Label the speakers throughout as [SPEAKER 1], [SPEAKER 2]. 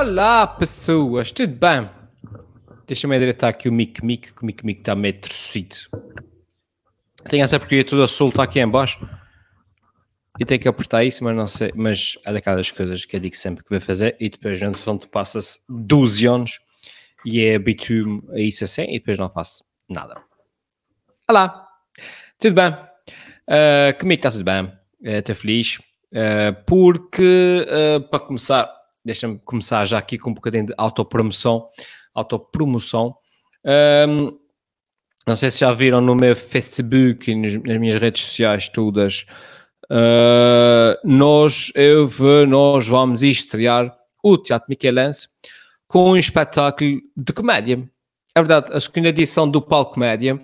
[SPEAKER 1] Olá, pessoas, tudo bem? Deixa-me endireitar aqui o mic, mic, que o mic, mic está meio torcido. Tenho essa porcaria toda solta aqui em baixo. E tenho que apertar isso, mas não sei. Mas é daquelas coisas que eu digo sempre que vou fazer. E depois, entretanto, passa-se 12 anos e é habituo a isso assim. E depois não faço nada. Olá, tudo bem? Uh, comigo está tudo bem. Estou uh, feliz. Uh, porque, uh, para começar, deixa-me começar já aqui com um bocadinho de autopromoção. Autopromoção. Um, não sei se já viram no meu Facebook e nas minhas redes sociais todas. Uh, nós, eu, nós vamos estrear o Teatro Michelense com um espetáculo de comédia. É verdade, a segunda edição do Palco Comédia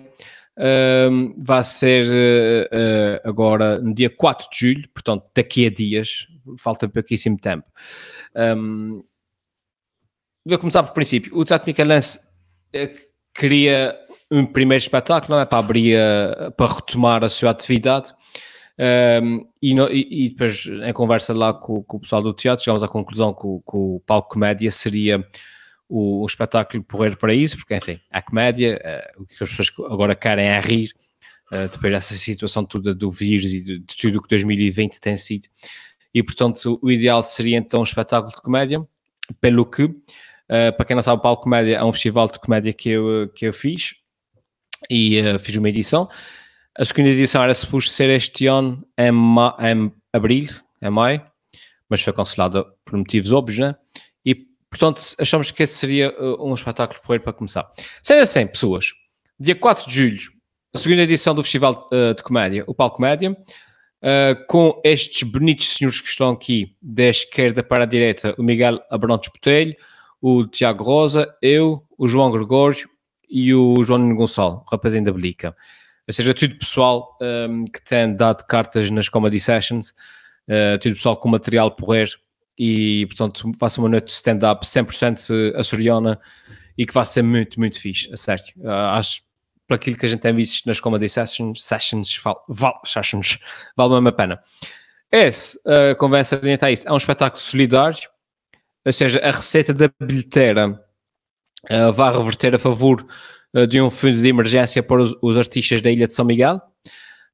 [SPEAKER 1] uh, vai ser uh, agora no dia 4 de julho, portanto, daqui a dias, falta pouquíssimo tempo. Um, vou começar por princípio. O Teatro Michelense queria um primeiro espetáculo, não é? Para abrir, para retomar a sua atividade. Um, e, no, e, e, depois, em conversa lá com, com, o pessoal do teatro, chegamos à conclusão que o, que o palco comédia seria o, o espetáculo porreiro para isso, porque, enfim, a comédia, uh, o que as pessoas agora querem é rir, uh, depois dessa situação toda do vírus e de, de tudo o que 2020 tem sido. E, portanto, o ideal seria então um espetáculo de comédia, pelo que, uh, para quem não sabe, o Palco Comédia é um festival de comédia que eu, que eu fiz, e fiz uma edição, a segunda edição era suposto ser este ano em, ma em abril, em maio, mas foi cancelada por motivos óbvios, né? E, portanto, achamos que esse seria uh, um espetáculo porreiro para começar. Sendo assim, pessoas, dia 4 de julho, a segunda edição do Festival uh, de Comédia, o Palco Comédia, uh, com estes bonitos senhores que estão aqui, da esquerda para a direita, o Miguel Abrantes Botelho, o Tiago Rosa, eu, o João Gregório e o João Gonçalo, o rapazinho da Belica ou seja, tudo pessoal um, que tem dado cartas nas comedy sessions, uh, tudo pessoal com material porrer e, portanto, faça uma noite de stand-up 100% açoriana e que vai ser muito, muito fixe, a sério. Uh, acho para aquilo que a gente tem visto nas comedy sessions, sessions, val, val, sessions vale mesmo a pena. Esse, uh, convence a orientar isso, é um espetáculo solidário, ou seja, a receita da bilheteira uh, vai reverter a favor eh, de um fundo de emergência para os, os artistas da Ilha de São Miguel.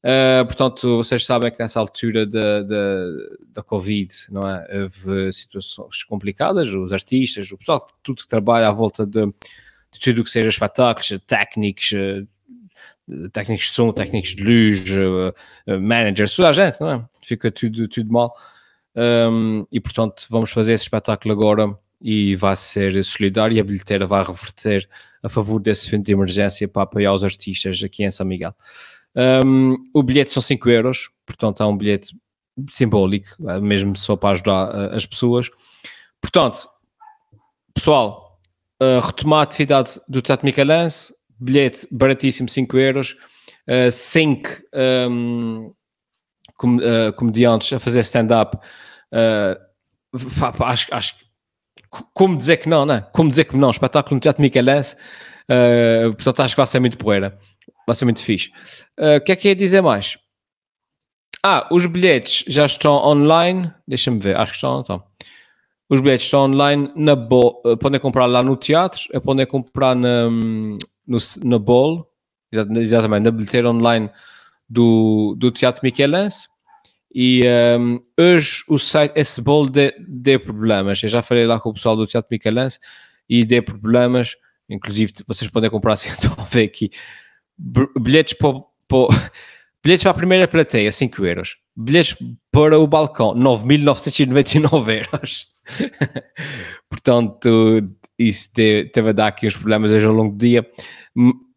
[SPEAKER 1] Uh, portanto, vocês sabem que nessa altura da, da, da Covid, não é? Houve situações complicadas, os artistas, o pessoal, tudo que trabalha à volta de, de tudo o que seja espetáculos, técnicos, eh, técnicos de som, técnicos de luz, managers, toda a gente, não é? Fica tudo, tudo mal. Um, e portanto, vamos fazer esse espetáculo agora e vai ser solidário e a bilheteira vai reverter a favor desse fundo de emergência para apoiar os artistas aqui em São Miguel. Um, o bilhete são 5 euros, portanto é um bilhete simbólico, é mesmo só para ajudar uh, as pessoas. Portanto, pessoal, uh, retomar a atividade do Teatro Michelense, bilhete baratíssimo, 5 euros, 5 uh, um, com, uh, comediantes a fazer stand-up. acho, acho como dizer que não, né? Como dizer que não, espetáculo no Teatro Michelense, uh, portanto acho que vai ser muito poeira, vai ser muito fixe. Uh, o que é que ia dizer mais? Ah, os bilhetes já estão online, deixa-me ver, acho que estão, estão. Os bilhetes estão online na Bol, uh, podem comprar lá no teatro, podem comprar na, no, na Bol, exatamente, na bilheteira online do, do Teatro Michelense. E um, hoje o site, esse bolo deu problemas. Eu já falei lá com o pessoal do Teatro Michelense e deu problemas. Inclusive, vocês podem comprar assim, estão a ver aqui. Bilhetes para, para, bilhetes para a primeira plateia, 5 euros. Bilhetes para o balcão, 9.999 euros. Portanto, isso teve a dar aqui uns problemas hoje ao longo do dia.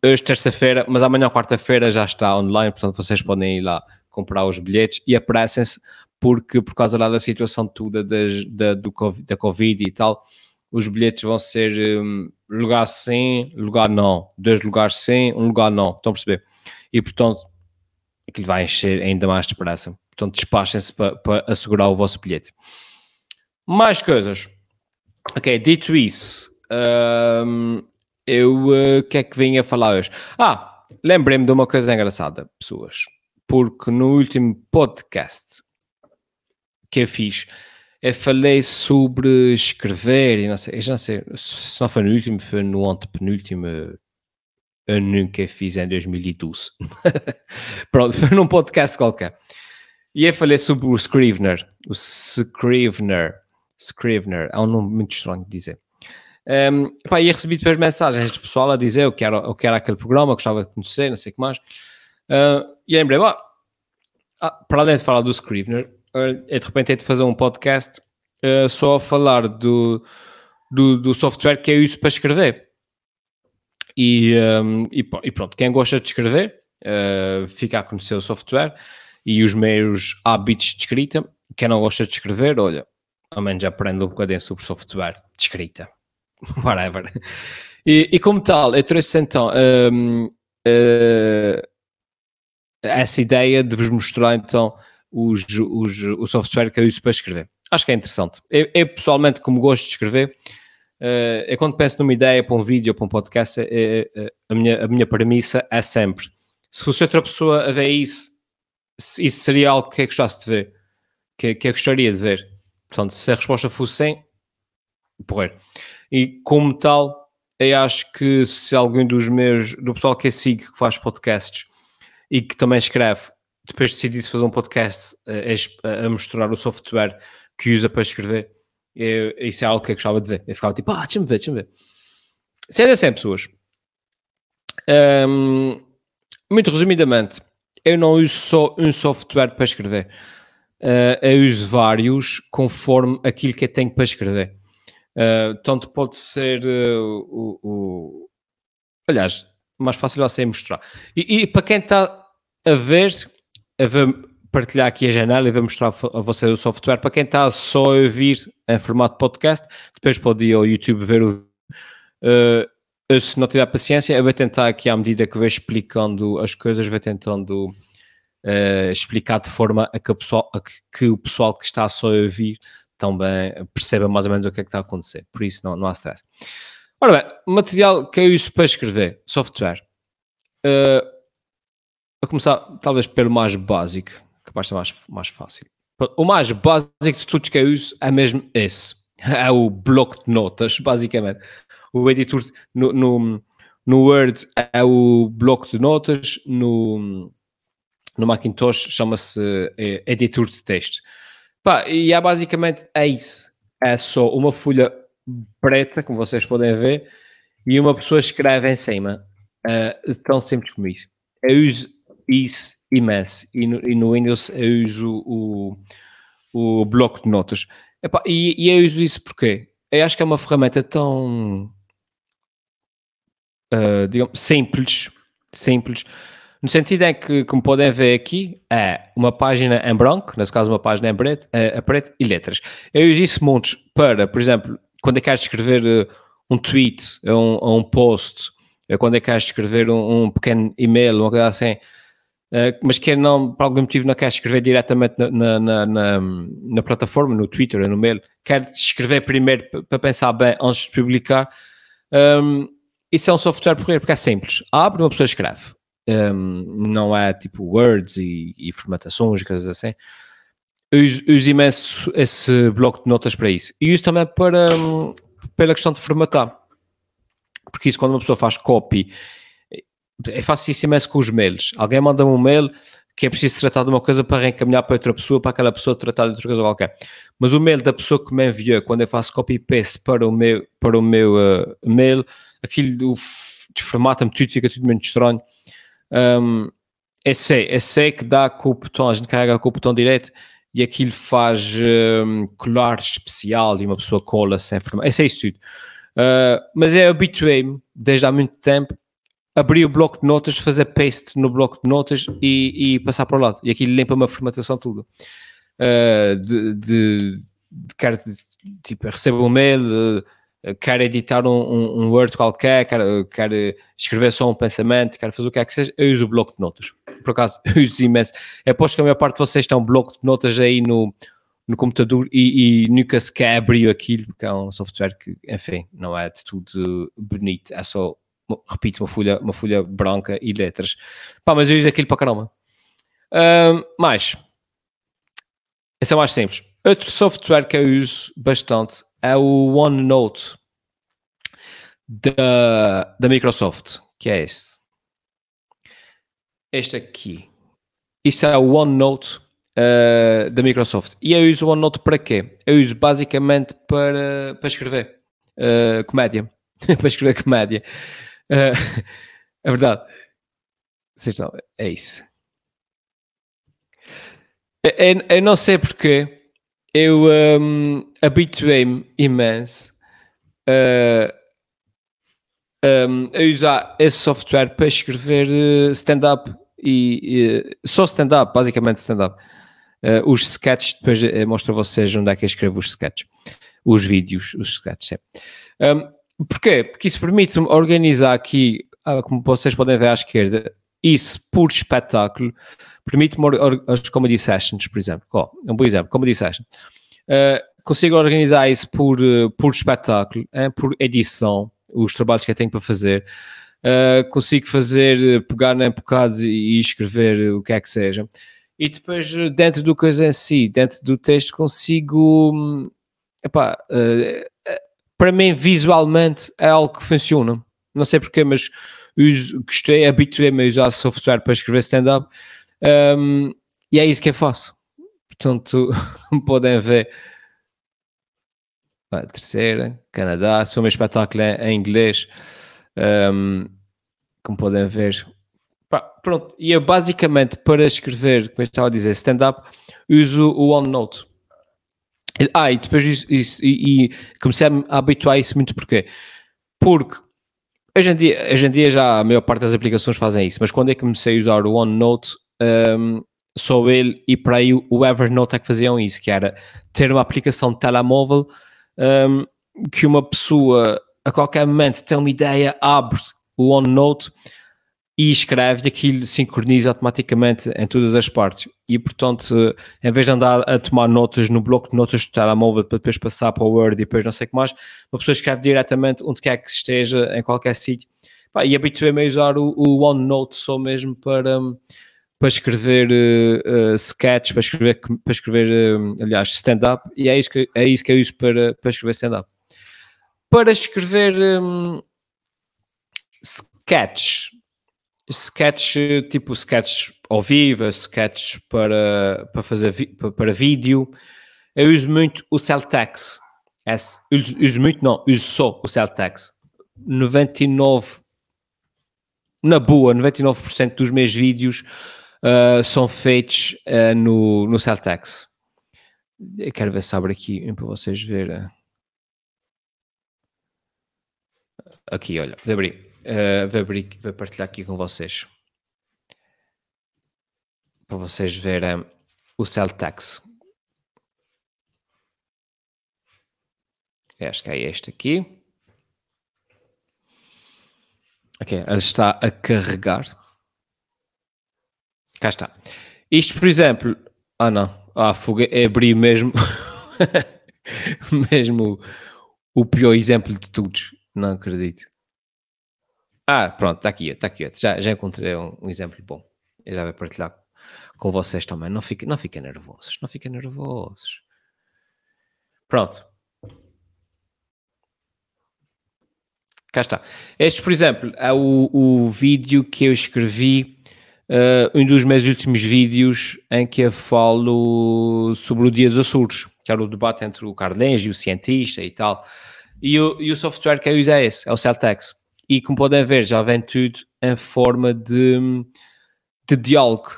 [SPEAKER 1] Hoje, terça-feira, mas amanhã, quarta-feira, já está online. Portanto, vocês podem ir lá comprar os bilhetes e apressem-se porque por causa lá da situação toda das, da, do COVID, da Covid e tal, os bilhetes vão ser um, lugar sim, lugar não, dois lugares sim, um lugar não, estão a perceber? E portanto, aquilo vai encher ainda mais depressa. Portanto, despachem-se para, assegurar o vosso bilhete. Mais coisas. Ok, dito isso, um, eu uh, o que é que vim a falar hoje? Ah, lembrei-me de uma coisa engraçada, pessoas porque no último podcast que eu fiz, eu falei sobre escrever e não sei, já não sei, se não foi no último, foi no antepenúltimo eu nunca fiz em 2012. Pronto, foi num podcast qualquer. E eu falei sobre o Scrivener, o Scrivener, Scrivener, é um nome muito estranho de dizer. Um, e recebi depois mensagens de pessoal a dizer o que era, o que era aquele programa, gostava de conhecer, não sei o que mais. Uh, e lembrei, ah, para além de falar do Scrivener, uh, de repente hei de fazer um podcast uh, só a falar do, do, do, software que eu uso para escrever. E, um, e, e, pronto, quem gosta de escrever uh, fica a conhecer o software e os meus hábitos de escrita. Quem não gosta de escrever, olha, ao menos aprende um bocadinho sobre software de escrita. Whatever. E, e, como tal, eu trouxe então um, uh, essa ideia de vos mostrar então os, os, o software que eu uso para escrever. Acho que é interessante. Eu, eu pessoalmente, como gosto de escrever, uh, quando penso numa ideia para um vídeo ou para um podcast, é, é, a, minha, a minha premissa é sempre: se fosse outra pessoa a ver isso, isso seria algo que eu gostasse de ver, que, que eu gostaria de ver. Portanto, se a resposta fosse sim, porrer. E como tal, eu acho que se algum dos meus, do pessoal que eu sigo, que faz podcasts e que também escreve, depois decidisse fazer um podcast a, a mostrar o software que usa para escrever, eu, isso é algo que eu gostava de ver. Eu ficava tipo, ah, deixa-me ver, deixa-me ver. Sendo assim, pessoas, um, muito resumidamente, eu não uso só um software para escrever. Uh, eu uso vários conforme aquilo que eu tenho para escrever. Uh, tanto pode ser uh, o, o, Aliás, mais fácil vai ser mostrar. E, e para quem está a ver, a ver partilhar aqui a janela e vou mostrar a vocês o software. Para quem está só a ouvir em formato podcast, depois pode ir ao YouTube ver o. Uh, se não tiver paciência, eu vou tentar aqui, à medida que vou explicando as coisas, vou tentando uh, explicar de forma a que, pessoal, a que, o pessoal que está só a ouvir também perceba mais ou menos o que é que está a acontecer. Por isso, não, não há stress. Ora bem, material que eu uso para escrever, software. Uh, a começar, talvez, pelo mais básico capaz de ser mais, mais fácil. O mais básico de todos que eu uso é mesmo esse. É o bloco de notas, basicamente. O editor no, no, no Word é o bloco de notas, no, no Macintosh chama-se é, editor de texto. Pá, e é basicamente é isso. É só uma folha preta, como vocês podem ver, e uma pessoa escreve em cima. É tão simples como isso. Eu uso isso imenso. E no, e no Windows eu uso o, o bloco de notas. Epá, e, e eu uso isso porque eu acho que é uma ferramenta tão uh, digamos, simples, simples, no sentido em que, como podem ver aqui, é uma página em branco, nesse caso uma página em preto, a preto e letras. Eu uso isso montes para, por exemplo, quando eu quero escrever uh, um tweet, um, um post, quando eu quero escrever um, um pequeno e-mail, uma coisa assim, Uh, mas quer não, por algum motivo, não quer escrever diretamente na, na, na, na plataforma, no Twitter no mail, quer escrever primeiro para pensar bem antes de publicar. Um, isso é um software porreiro, porque é simples. Abre, uma pessoa escreve. Um, não é tipo words e, e formatações, coisas assim. Eu uso, imenso esse bloco de notas para isso. E uso também para, um, pela questão de formatar. Porque isso, quando uma pessoa faz copy é facilíssimo isso com os mails. Alguém manda um mail que é preciso tratar de uma coisa para reencaminhar para outra pessoa, para aquela pessoa tratar de outra coisa qualquer. Mas o mail da pessoa que me enviou, quando eu faço copy-paste para o meu, para o meu uh, mail, aquilo desformata-me tudo, fica tudo muito estranho. Um, é sei, é que dá com o botão, a gente carrega com o botão direito e aquilo faz um, colar especial e uma pessoa cola sem forma. É sei isso tudo. Uh, mas eu habituei-me desde há muito tempo abrir o bloco de notas, fazer paste no bloco de notas e, e passar para o lado. E aquilo limpa uma formatação tudo. Uh, de, de, de, quer, tipo, recebo um mail, uh, quero editar um, um, um, Word qualquer, quero, quero escrever só um pensamento, quero fazer o que é que seja, eu uso o bloco de notas. Por acaso, eu uso imenso. Aposto que a maior parte de vocês tem um bloco de notas aí no, no computador e, e nunca sequer abriu aquilo, porque é um software que, enfim, não é de tudo bonito, é só repito, uma folha, uma folha branca e letras. Pá, mas eu uso aquilo para caramba. Mais, esse é mais simples. Outro software que eu uso bastante é o OneNote da, da Microsoft, que é este. Este aqui. Isto é o OneNote uh, da Microsoft. E eu uso o OneNote para quê? Eu uso basicamente para, para escrever uh, comédia. para escrever comédia. Uh, é verdade. É isso. Eu, eu, não sei porque eu um, habituei-me imenso um, a usar esse software para escrever stand-up e, e, só stand-up, basicamente stand-up. Uh, os sketches, depois uh, mostro a vocês onde é que eu escrevo os sketches, os vídeos, os sketches. Um, porquê? Porque isso permite-me organizar aqui, ah, como vocês podem ver à esquerda, isso por espetáculo, permite-me as comedy sessions, por exemplo. Oh, um bom exemplo, comedy session. Uh, consigo organizar isso por, por espetáculo, por edição, os trabalhos que eu tenho para fazer. Uh, consigo fazer, pegar em bocados e escrever o que é que seja e depois dentro do coisa em si, dentro do texto, consigo. Epá, uh, para mim, visualmente, é algo que funciona. Não sei porquê, mas uso, gostei, habituei-me a usar software para escrever stand-up um, e é isso que eu faço. Portanto, podem ver. A terceira, Canadá, sou meu espetáculo em, inglês. Um, como podem ver, pronto, e eu basicamente para escrever, como eu estava a dizer, stand-up, uso o OneNote. Ah, e depois isso, isso e, e, comecei a habituar a isso muito porquê? Porque hoje em, dia, hoje em dia já a maior parte das aplicações fazem isso, mas quando eu comecei a usar o OneNote, um, só ele e para aí o Evernote é que faziam isso, que era ter uma aplicação de telemóvel um, que uma pessoa a qualquer momento tem uma ideia, abre o OneNote e escreve aquilo sincroniza automaticamente em todas as partes. E, portanto, em vez de andar a tomar notas no bloco de notas do telemóvel para depois passar para o Word e depois não sei o que mais, uma pessoa escreve diretamente onde quer que esteja, em qualquer sítio. E habituei-me a usar o, o OneNote só mesmo para, para escrever uh, uh, sketches, para escrever, para escrever aliás, stand-up, e é isso, que, é isso que eu uso para, para escrever stand-up. Para escrever um, sketches, sketch, tipo sketch ao vivo, sketch para, para fazer para, para vídeo. Eu uso muito o Celtex. uso, muito, não, uso só o Celtex. 99, na boa, 99% dos meus vídeos uh, são feitos uh, no, no Celtex. Eu quero ver se abre aqui para vocês verem. Aqui, olha, vou abrir uh, vou, abrir, vou partilhar aqui com vocês para vocês verem o Celtax. Acho que é este aqui. Ok, ele está a carregar. Cá está. Isto, por exemplo. Ah, não. Ah, fuga, é abrir mesmo. mesmo o pior exemplo de todos. Não acredito. Ah, pronto, está aqui, está aqui. Já, já encontrei um, um, exemplo bom. Eu já vou partilhar com vocês também. Não fiquem, não fiquem nervosos, não fiquem nervosos. Pronto. Cá está. Este, por exemplo, é o, o vídeo que eu escrevi, uh, um dos meus últimos vídeos em que eu falo sobre o Dia dos Açores, que era o debate entre o Carlense e o cientista e tal. E o, e o software que eu uso é esse, é o Celtex e como podem ver, já vem tudo em forma de, de diálogo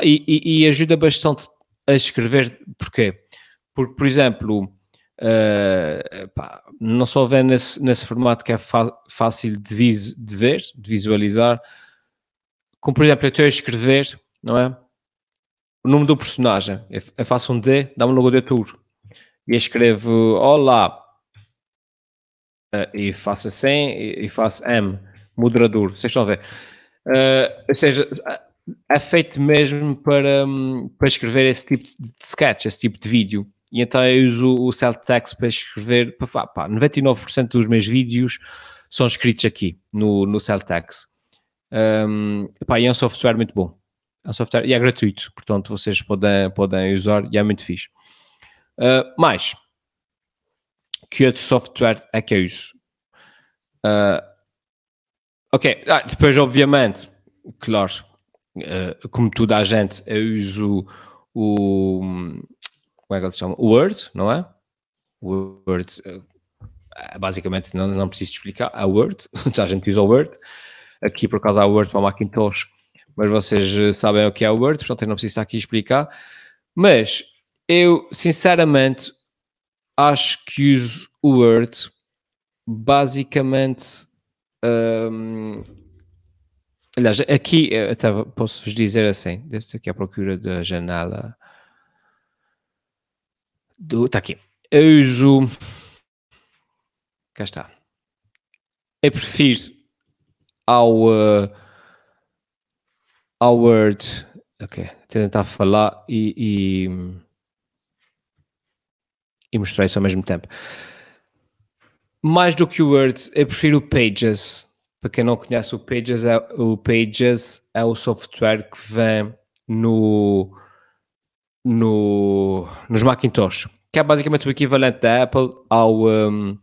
[SPEAKER 1] e, e, e, ajuda bastante a escrever. Porquê? Porque, por exemplo, uh, pá, não só vem nesse, nesse formato que é fácil de, vis, de ver, de visualizar, como por exemplo, eu estou a escrever, não é? O nome do personagem, eu faço um D, dá-me logo de tour e escrevo Olá, Uh, e faço assim e, e, faço M, moderador, vocês estão a ver. Uh, ou seja, é feito mesmo para, um, para escrever esse tipo de sketch, esse tipo de vídeo. E então eu uso o Celtext para escrever, pá, pá, 99% dos meus vídeos são escritos aqui no, no Celtext. Um, e é um software muito bom. É um software, e é gratuito, portanto vocês podem, podem usar e é muito fixe. Uh, mais, que outro software é que eu uso? Uh, ok, ah, depois obviamente, claro, uh, como toda a gente, eu uso o, como é que ele se chama? O Word, não é? Word, uh, basicamente não, não preciso explicar, a Word, a gente usa o Word, aqui por causa da Word para Macintosh, mas vocês sabem o que é o Word, portanto eu não preciso aqui explicar, mas eu sinceramente acho que uso o Word basicamente. Um, aliás, aqui até posso-vos dizer assim: desde aqui à procura da janela. Está aqui. Eu uso. Cá está. Eu prefiro ao. Uh, ao Word. Ok. Tentar falar e, e e mostrei isso ao mesmo tempo. Mais do que o Word, eu prefiro o Pages. Para quem não conhece o Pages, é, o Pages é o software que vem no, no, nos Macintosh, que é basicamente o equivalente da Apple ao. Um,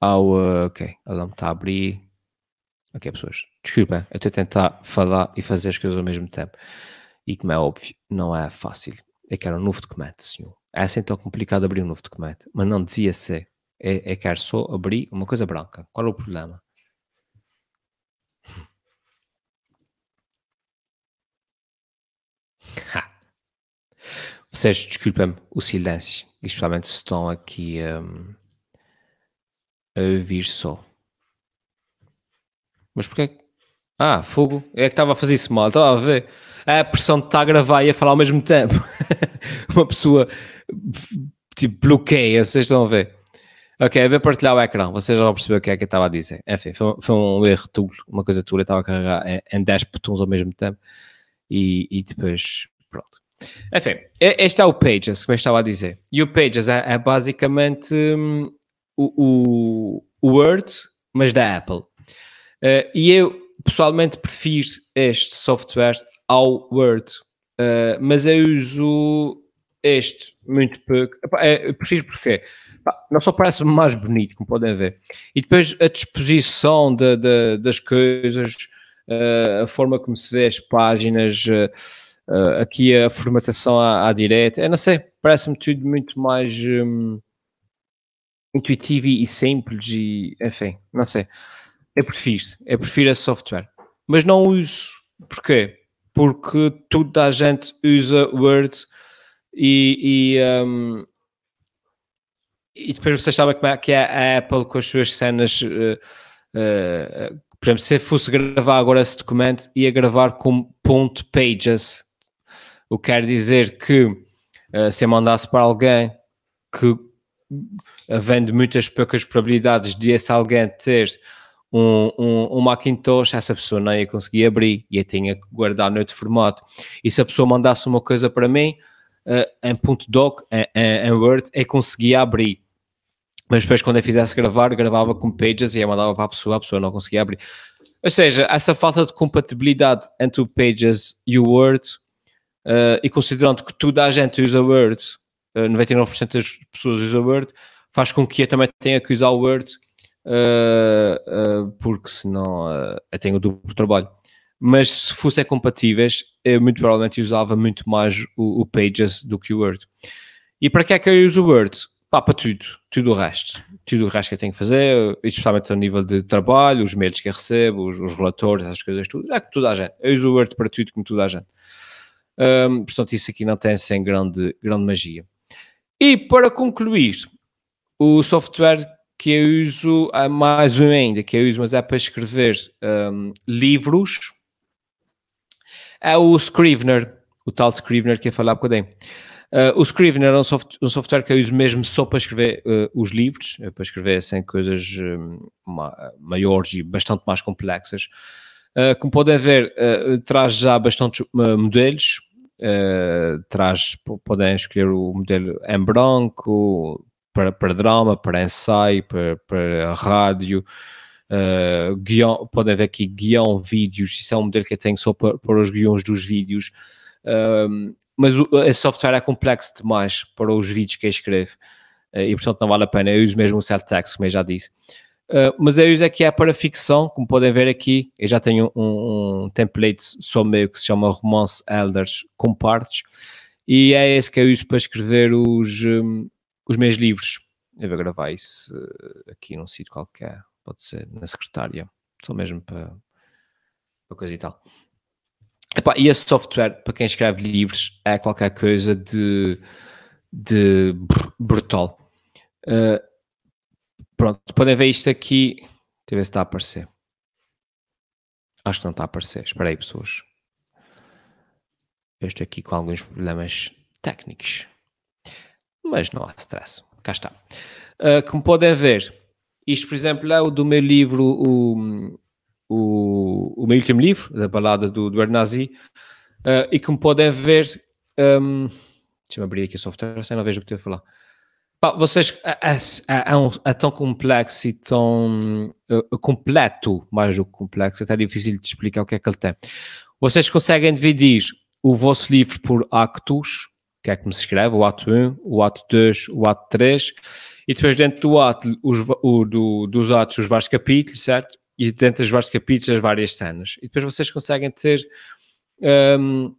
[SPEAKER 1] ao uh, ok, ela me está a abrir. Ok, pessoas, desculpem, eu estou a tentar falar e fazer as coisas ao mesmo tempo. E como é óbvio, não é fácil. Eu quero um novo documento, senhor. É assim tão complicado abrir um novo documento. Mas não dizia ser. É, é quero só abrir uma coisa branca. Qual é o problema? Vocês desculpem-me o silêncio, especialmente se estão aqui um, a ouvir só. Mas porquê? Ah, fogo. É que estava a fazer isso mal, estava a ver. A pressão de estar a gravar e a falar ao mesmo tempo. Uma pessoa tipo bloqueia, vocês estão a ver. Ok, a ver partilhar o ecrã, vocês já vão perceber o que é que eu estava a dizer. Enfim, foi, foi um erro tudo, uma coisa tudo, eu estava a carregar em, em 10 botões ao mesmo tempo e, e depois, pronto. Enfim, este é o Pages, como eu estava a dizer. E o Pages é, é basicamente um, o, o, Word, mas da Apple. Uh, e eu pessoalmente prefiro este software ao Word, uh, mas eu uso este muito pouco. É, eu prefiro porque não só parece mais bonito, como podem ver, e depois a disposição de, de, das coisas, uh, a forma como se vê as páginas, uh, aqui a formatação à, à direita, eu não sei, parece-me tudo muito mais um, intuitivo e simples e enfim, não sei. Eu prefiro, eu prefiro esse software, mas não uso. Porquê? Porque toda a gente usa Word e, e, um, e depois vocês sabem como é que é a Apple com as suas cenas. Uh, uh, por exemplo, se fosse gravar agora esse documento, ia gravar com ponto pages. O que quer dizer que uh, se eu mandasse para alguém que, havendo muitas poucas probabilidades de esse alguém ter um, um, um Macintosh, essa pessoa não ia conseguir abrir, ia tinha que guardar no outro formato. E se a pessoa mandasse uma coisa para mim, uh, em ponto .doc, em, em, Word, eu conseguia abrir. Mas depois, quando eu fizesse gravar, gravava com Pages e eu mandava para a pessoa, a pessoa não conseguia abrir. Ou seja, essa falta de compatibilidade entre o Pages e o Word, uh, e considerando que toda a gente usa Word, uh, eh, 99% das pessoas usam Word, faz com que eu também tenha que usar o Word, uh, porque senão eu tenho o duplo trabalho mas se fossem compatíveis, eu muito provavelmente usava muito mais o, o, Pages do que o Word. E para que é que eu uso o Word? Pá, para tudo, tudo o resto. Tudo o resto que eu tenho que fazer, especialmente ao nível de trabalho, os mails que eu recebo, os, os relatórios, essas coisas, tudo. É que toda a gente. Eu uso o Word para tudo, como toda a gente. Um, portanto, isso aqui não tem sem grande, grande magia. E para concluir, o software que eu uso, mais um ainda, que eu uso, mas é para escrever um, livros é o Scrivener, o tal Scrivener que ia falar há bocadinho. Uh, o Scrivener é um, soft, um, software que eu uso mesmo só para escrever uh, os livros, uh, para escrever sem coisas um, maiores e bastante mais complexas. como podem ver, traz já bastantes modelos, traz, podem escolher o modelo em branco, para, para drama, para ensaio, para, para rádio, uh, guião, podem ver aqui guião vídeos, isso é um modelo que eu tenho só para, para os guiões dos vídeos. Uh, mas o, esse software é complexo demais para os vídeos que eu escrevo uh, e portanto não vale a pena. Eu uso mesmo o Celtex, como eu já disse. Uh, mas eu uso aqui é para ficção, como podem ver aqui, eu já tenho um, um template só meu que se chama Romance Elders com partes, e é esse que eu uso para escrever os, um, os meus livros. Eu vou gravar isso aqui num sítio qualquer, pode ser na secretária, só mesmo para, para coisa e tal. Epá, e esse software, para quem escreve livros, é qualquer coisa de, de brutal. Uh, pronto, podem ver isto aqui. Deixa eu ver se está a aparecer. Acho que não está a aparecer. Espera aí, pessoas. Eu estou aqui com alguns problemas técnicos. Mas não há stress. Cá está. Uh, como podem ver, isto, por exemplo, é o do meu livro, o, o, o meu último livro, da balada do, do Ernazi, uh, e como podem ver, um, deixa-me abrir aqui o software, assim não vejo o que estou a falar. Pá, vocês, é, é, é, um, é, tão complexo e tão uh, completo, mais do que complexo, é até difícil de explicar o que é que ele tem. Vocês conseguem dividir o vosso livro por actos, que é como se escreve, o ato 1, o ato 2, o ato 3, e depois dentro do ato, os, o, do, dos atos, os vários capítulos, certo? e dentro dos vários capítulos as várias cenas. E depois vocês conseguem ter um,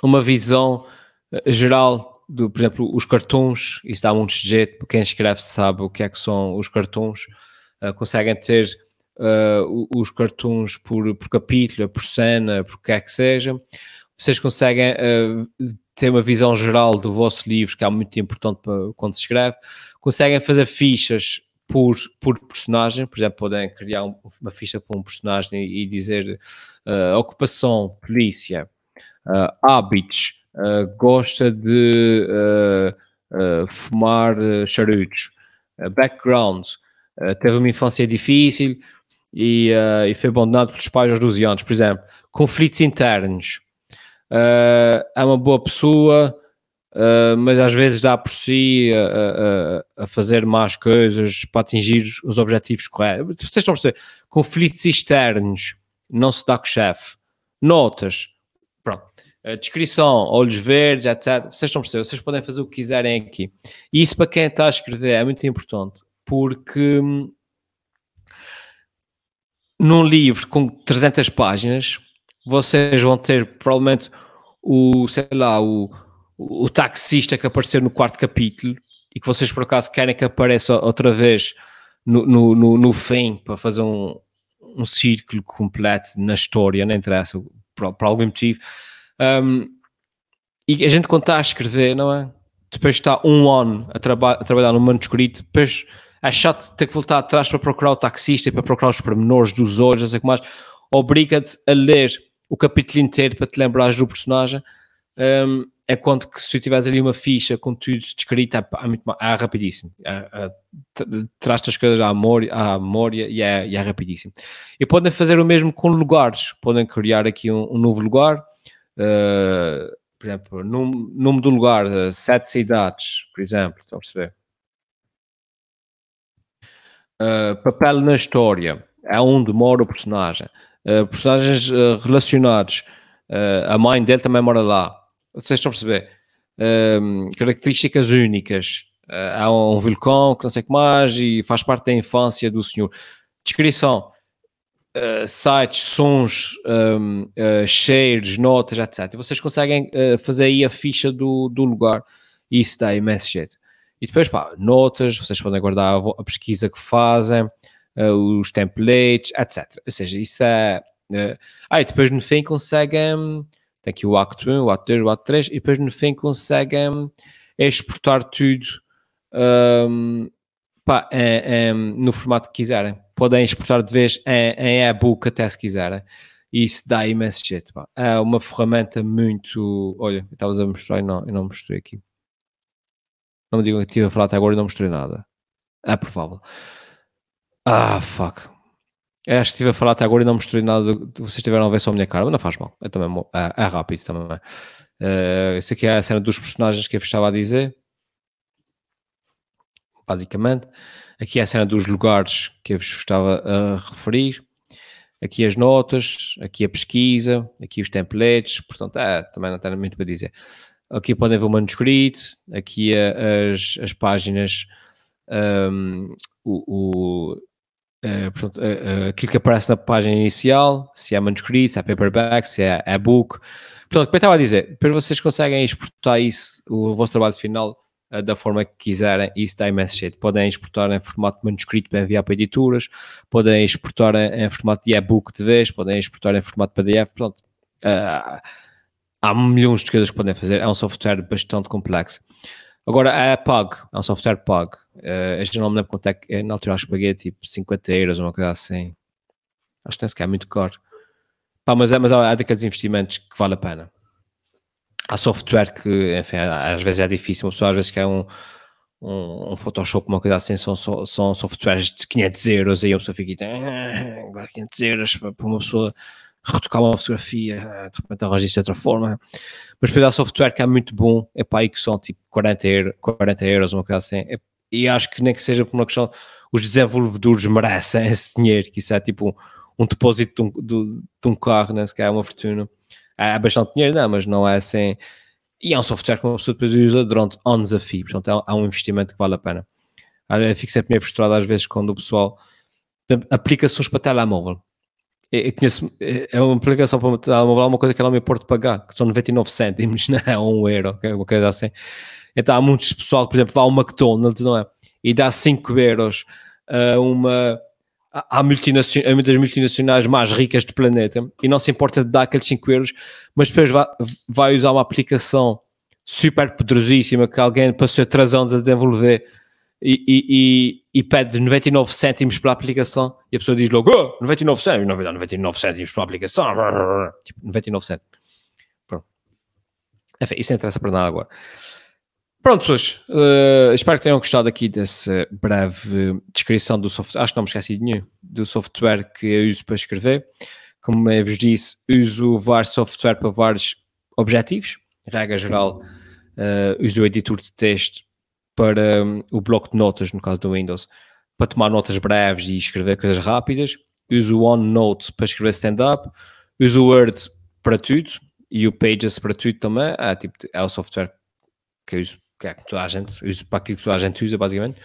[SPEAKER 1] uma visão eh, geral do, por exemplo, os cartões, isso dá muito jeito, quem escreve sabe o que é que são os cartões, uh, conseguem ter uh, os cartões por, por capítulo, por cena, por que é que seja. Vocês conseguem uh, ter uma visão geral do vosso livro, que é muito importante para, quando se escreve. Conseguem fazer fichas por, por personagem, por exemplo, podem criar um, uma ficha para um personagem e, e dizer uh, ocupação, polícia, uh, hábitos, uh, gosta de fumar charutos, background, teve uma infância difícil e, e, foi abandonado pelos pais aos 12 anos, por exemplo, conflitos internos, é uma boa pessoa, Uh, mas às vezes dá por si a, a, a, fazer más coisas para atingir os objetivos corretos. Vocês estão a perceber? Conflitos externos, não se dá com o chefe. Notas, pronto. A descrição, olhos verdes, etc. Vocês estão a perceber? Vocês podem fazer o que quiserem aqui. E isso para quem está a escrever é muito importante, porque hum, num livro com 300 páginas, vocês vão ter provavelmente o, sei lá, o o, taxista que apareceu no quarto capítulo e que vocês por acaso querem que apareça outra vez no, no, no, no fim para fazer um, um círculo completo na história, não interessa, por, por algum motivo. Um, e a gente quando está a escrever, não é? Depois está um ano a, traba a trabalhar no manuscrito, depois é chato ter que voltar atrás para procurar o taxista e para procurar os pormenores dos olhos, não sei o que mais. Obriga-te a ler o capítulo inteiro para te lembrares do personagem. Um, é quanto que se tiveres ali uma ficha com tudo descrito, é, é, é rapidíssimo. É, é, Traz-te as coisas à memória, à memória e, é, e é rapidíssimo. E podem fazer o mesmo com lugares. Podem criar aqui um, um novo lugar. Uh, por exemplo, nome, nome do lugar, uh, sete cidades, por exemplo. Estão a perceber? Uh, papel na história. É onde mora o personagem. Uh, personagens relacionados. a mãe dele também mora lá vocês estão a perceber? Um, características únicas. Uh, há um vulcão que não sei o que mais e faz parte da infância do senhor. Descrição. Uh, sites, sons, um, uh, cheiros, notas, etc. Vocês conseguem fazer aí a ficha do, do lugar e isso dá imenso jeito. E depois, pá, notas, vocês podem guardar a, a pesquisa que fazem, os templates, etc. Ou seja, isso é. Uh, ah, e depois no fim conseguem tem aqui o Acto 1, o Acto 2, o Acto 3, e depois no fim conseguem exportar tudo um, pá, é, é, no formato que quiserem. Podem exportar de vez em, em e-book até se quiserem. E isso dá imenso jeito. Pá. É uma ferramenta muito. Olha, estavas a mostrar e não, eu não mostrei aqui. Não me digam que estive a falar até agora e não mostrei nada. É provável. Ah, fuck. É, acho que estive a falar até agora e não mostrei nada. Vocês tiveram a ver só a minha cara, mas não faz mal. É, também, é, é rápido também. Uh, esse aqui é a cena dos personagens que eu estava a dizer. Basicamente. Aqui é a cena dos lugares que eu vos estava a referir. aqui as notas, aqui a pesquisa, aqui os templates, portanto, é, também não tem muito para dizer. Aqui podem ver o manuscrito, aqui as, as páginas, um, o, o uh, portanto, uh, aquilo que aparece na página inicial, se é manuscrito, se é paperback, se é e-book. Portanto, como eu estava a dizer, depois vocês conseguem exportar isso, o vosso trabalho final, da forma que quiserem, isso dá imenso jeito. Podem exportar em formato manuscrito para enviar para editoras, podem exportar em, em formato de e-book de vez, podem exportar em formato PDF, portanto, há milhões de coisas que podem fazer, é um software bastante complexo. Agora, é pago, é um software pago. Uh, este não me lembro quanto é que, na altura acho que paguei tipo 50 euros, uma coisa assim. Acho que tem que é muito caro. Pá, mas, é, mas há, há daqueles investimentos que vale a pena. Há software que, enfim, às vezes é difícil, uma pessoa às vezes quer um, um, um Photoshop, uma coisa assim, são, são softwares de 500 euros, aí a pessoa fica ah, agora 500 euros para uma pessoa retocar uma fotografia, de repente arranjar isso de outra forma. Mas depois há software que é muito bom, é para aí que são tipo 40 euros, 40 euros uma coisa assim. É, e acho que nem que seja por uma questão, os desenvolvedores merecem esse dinheiro, que isso é tipo um, um depósito de um, de, de um carro, né, se calhar é uma fortuna. É, é bastante dinheiro, não, mas não é assim. E é um software que uma pessoa depois usa durante anos a fio, portanto é, é um investimento que vale a pena. Eu fico sempre meio frustrado às vezes quando o pessoal aplicações para telemóvel eu conheço, é uma aplicação para telemóvel, uma coisa que não me importa pagar, que são 99 cêntimos, não é? um euro, é uma coisa assim. Então há muitos pessoal, por exemplo, vai ao McDonald's, não é? E dá 5 euros a uma. Há, multinacionais, uma das multinacionais mais ricas do planeta e não se importa de dar aqueles 5 euros, mas depois vai, vai usar uma aplicação super poderosíssima que alguém passou 3 anos a desenvolver e, e, e, pede 99 cêntimos pela aplicação e a pessoa diz logo oh, 99 cêntimos, vai dar 99 cêntimos pela aplicação, tipo 99 cêntimos. Pronto. Enfim, isso não interessa para nada agora. Pronto, pessoas, uh, espero que tenham gostado aqui dessa breve descrição do software. Acho que não me esqueci de nenhum, do software que eu uso para escrever. Como eu vos disse, uso vários software para vários objetivos. Regra geral, uh, uso o editor de texto para um, o bloco de notas, no caso do Windows, para tomar notas breves e escrever coisas rápidas. Uso o OneNote para escrever stand-up. Uso o Word para tudo e o Pages para tudo também. É, tipo, é o software que eu uso, que é que toda a gente uso para aquilo que toda a gente usa, basicamente.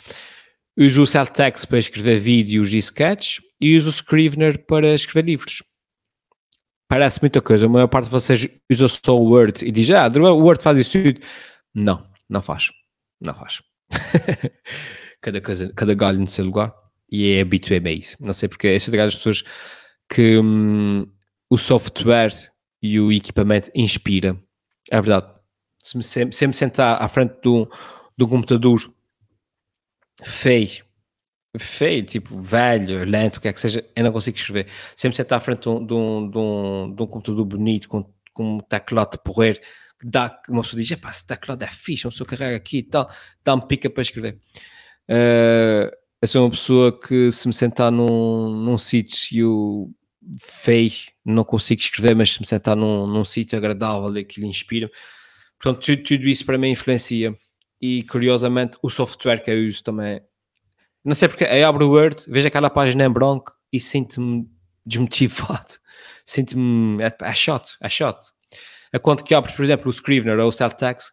[SPEAKER 1] Uso o Celtx para escrever vídeos e sketches e uso o Scrivener para escrever livros. Parece muita coisa. A maior parte de vocês usa só o Word e diz, ah, o Word faz isso tudo. Não, não faz. Não faz. cada coisa, cada galho no seu lugar. E é habitué-me a isso. Não sei porque sou das pessoas que hum, o software e o equipamento inspira. É verdade. Se me sentar à frente de um, de um computador feio, feio, tipo velho, lento, o que é que seja, eu não consigo escrever. Sempre sentar à frente de um, de um, de um, de um computador bonito, com, com um teclado de porrer, dá, uma pessoa diz, pá, esse teclado é fixe, uma pessoa carrega aqui e tal, dá-me pica para escrever. Uh, eu sou uma pessoa que se me sentar num, num sítio feio, não consigo escrever, mas se me sentar num, num sítio agradável, aquilo inspira. Portanto, tudo, tudo, isso para mim influencia. E curiosamente, o software que eu uso também. Não sei porque eu abro o Word, vejo aquela página em branco e sinto-me desmotivado. Sinto-me. É, é chato, é chato a quanto que abres, por exemplo, o Scrivener ou o Celtx,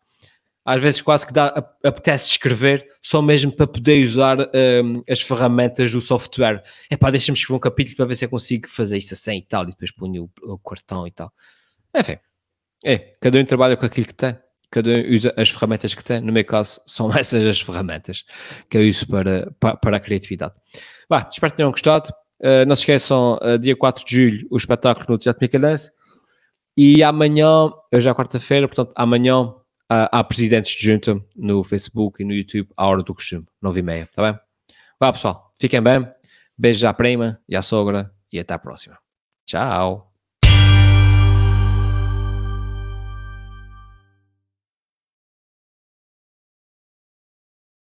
[SPEAKER 1] às vezes quase que dá, apetece escrever só mesmo para poder usar um, as ferramentas do software. É pá, deixa-me escrever um capítulo para ver se eu consigo fazer isso assim e tal, e depois ponho o, o cartão e tal. Enfim, é, cada um trabalha com aquilo que tem, cada um usa as ferramentas que tem. No meu caso, são essas as ferramentas que eu uso para, para, para a criatividade. Bah, espero que tenham gostado. Uh, não se esqueçam, uh, dia 4 de julho, o espetáculo no Teatro Micalense. E amanhã, hoje é quarta-feira, portanto, amanhã há, há presidentes de junta no Facebook e no YouTube à hora do costume, nove e meia, tá bem? Vá pessoal, fiquem bem, beijo à prima e à sogra e até à próxima. Tchau!